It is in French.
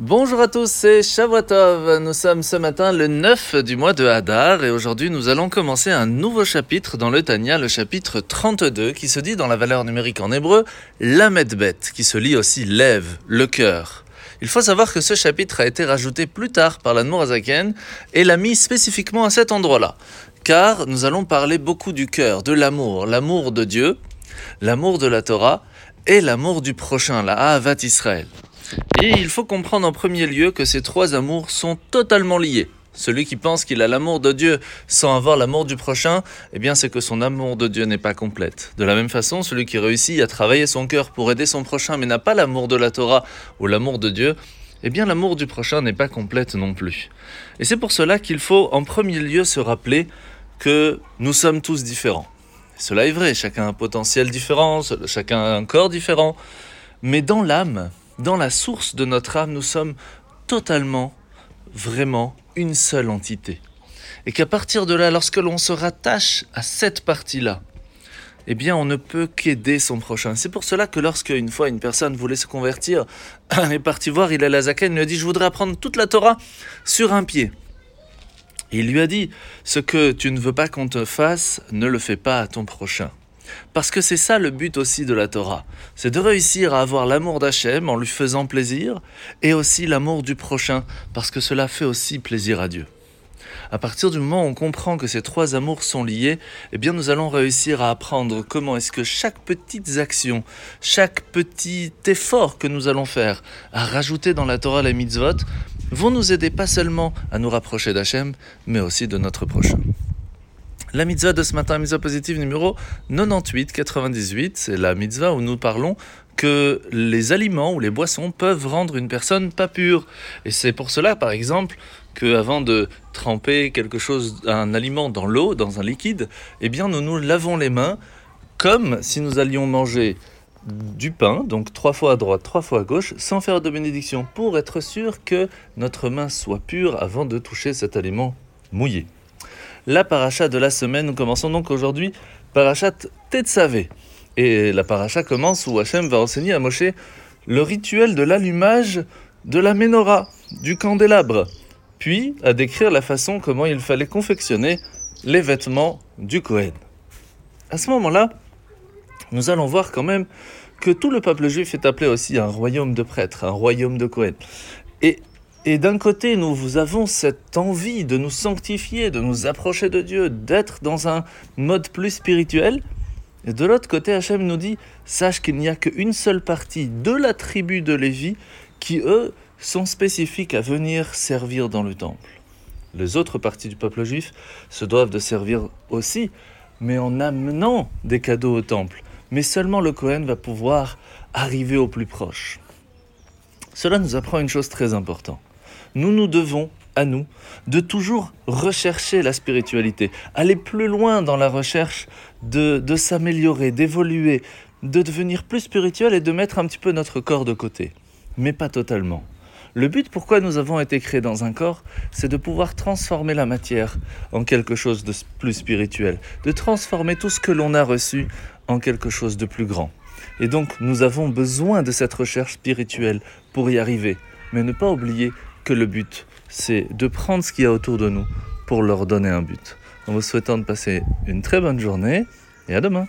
Bonjour à tous, c'est Shavuotov. Nous sommes ce matin le 9 du mois de Hadar et aujourd'hui nous allons commencer un nouveau chapitre dans le Tanya, le chapitre 32, qui se dit dans la valeur numérique en hébreu Lamedbet, qui se lit aussi lève, le cœur. Il faut savoir que ce chapitre a été rajouté plus tard par l'Anmour Azaken et l'a mis spécifiquement à cet endroit-là. Car nous allons parler beaucoup du cœur, de l'amour, l'amour de Dieu, l'amour de la Torah et l'amour du prochain, la Ahavat Israël. Et il faut comprendre en premier lieu que ces trois amours sont totalement liés. Celui qui pense qu'il a l'amour de Dieu sans avoir l'amour du prochain, eh bien c'est que son amour de Dieu n'est pas complète. De la même façon, celui qui réussit à travailler son cœur pour aider son prochain mais n'a pas l'amour de la Torah ou l'amour de Dieu, eh bien l'amour du prochain n'est pas complète non plus. Et c'est pour cela qu'il faut en premier lieu se rappeler que nous sommes tous différents. Cela est vrai, chacun a un potentiel différent, chacun a un corps différent, mais dans l'âme, dans la source de notre âme, nous sommes totalement, vraiment une seule entité. Et qu'à partir de là, lorsque l'on se rattache à cette partie-là, eh bien, on ne peut qu'aider son prochain. C'est pour cela que lorsque une fois une personne voulait se convertir, elle est parti voir, il la Zaken, lui a dit, je voudrais apprendre toute la Torah sur un pied. Il lui a dit, ce que tu ne veux pas qu'on te fasse, ne le fais pas à ton prochain. Parce que c'est ça le but aussi de la Torah, c'est de réussir à avoir l'amour d'Hachem en lui faisant plaisir, et aussi l'amour du prochain, parce que cela fait aussi plaisir à Dieu. À partir du moment où on comprend que ces trois amours sont liés, eh bien nous allons réussir à apprendre comment est-ce que chaque petite action, chaque petit effort que nous allons faire à rajouter dans la Torah les mitzvot, vont nous aider pas seulement à nous rapprocher d'Hachem, mais aussi de notre prochain. La mitzvah de ce matin, mitzvah positive numéro 98-98, c'est la mitzvah où nous parlons que les aliments ou les boissons peuvent rendre une personne pas pure. Et c'est pour cela, par exemple, qu'avant de tremper quelque chose, un aliment dans l'eau, dans un liquide, eh bien nous nous lavons les mains comme si nous allions manger du pain, donc trois fois à droite, trois fois à gauche, sans faire de bénédiction, pour être sûr que notre main soit pure avant de toucher cet aliment mouillé la paracha de la semaine. Nous commençons donc aujourd'hui parachat Tetzavé. Et la paracha commence où Hachem va enseigner à Moshe le rituel de l'allumage de la menorah, du candélabre, puis à décrire la façon comment il fallait confectionner les vêtements du Kohen. À ce moment-là, nous allons voir quand même que tout le peuple juif est appelé aussi un royaume de prêtres, un royaume de Kohen. Et et d'un côté, nous avons cette envie de nous sanctifier, de nous approcher de Dieu, d'être dans un mode plus spirituel. Et de l'autre côté, Hachem nous dit, sache qu'il n'y a qu'une seule partie de la tribu de Lévi qui, eux, sont spécifiques à venir servir dans le temple. Les autres parties du peuple juif se doivent de servir aussi, mais en amenant des cadeaux au temple. Mais seulement le Cohen va pouvoir arriver au plus proche. Cela nous apprend une chose très importante nous nous devons à nous de toujours rechercher la spiritualité, aller plus loin dans la recherche de, de s'améliorer, d'évoluer, de devenir plus spirituel et de mettre un petit peu notre corps de côté, mais pas totalement. Le but pourquoi nous avons été créés dans un corps, c'est de pouvoir transformer la matière en quelque chose de plus spirituel, de transformer tout ce que l'on a reçu en quelque chose de plus grand. Et donc nous avons besoin de cette recherche spirituelle pour y arriver, mais ne pas oublier que le but, c'est de prendre ce qu'il y a autour de nous pour leur donner un but. En vous souhaitant de passer une très bonne journée et à demain.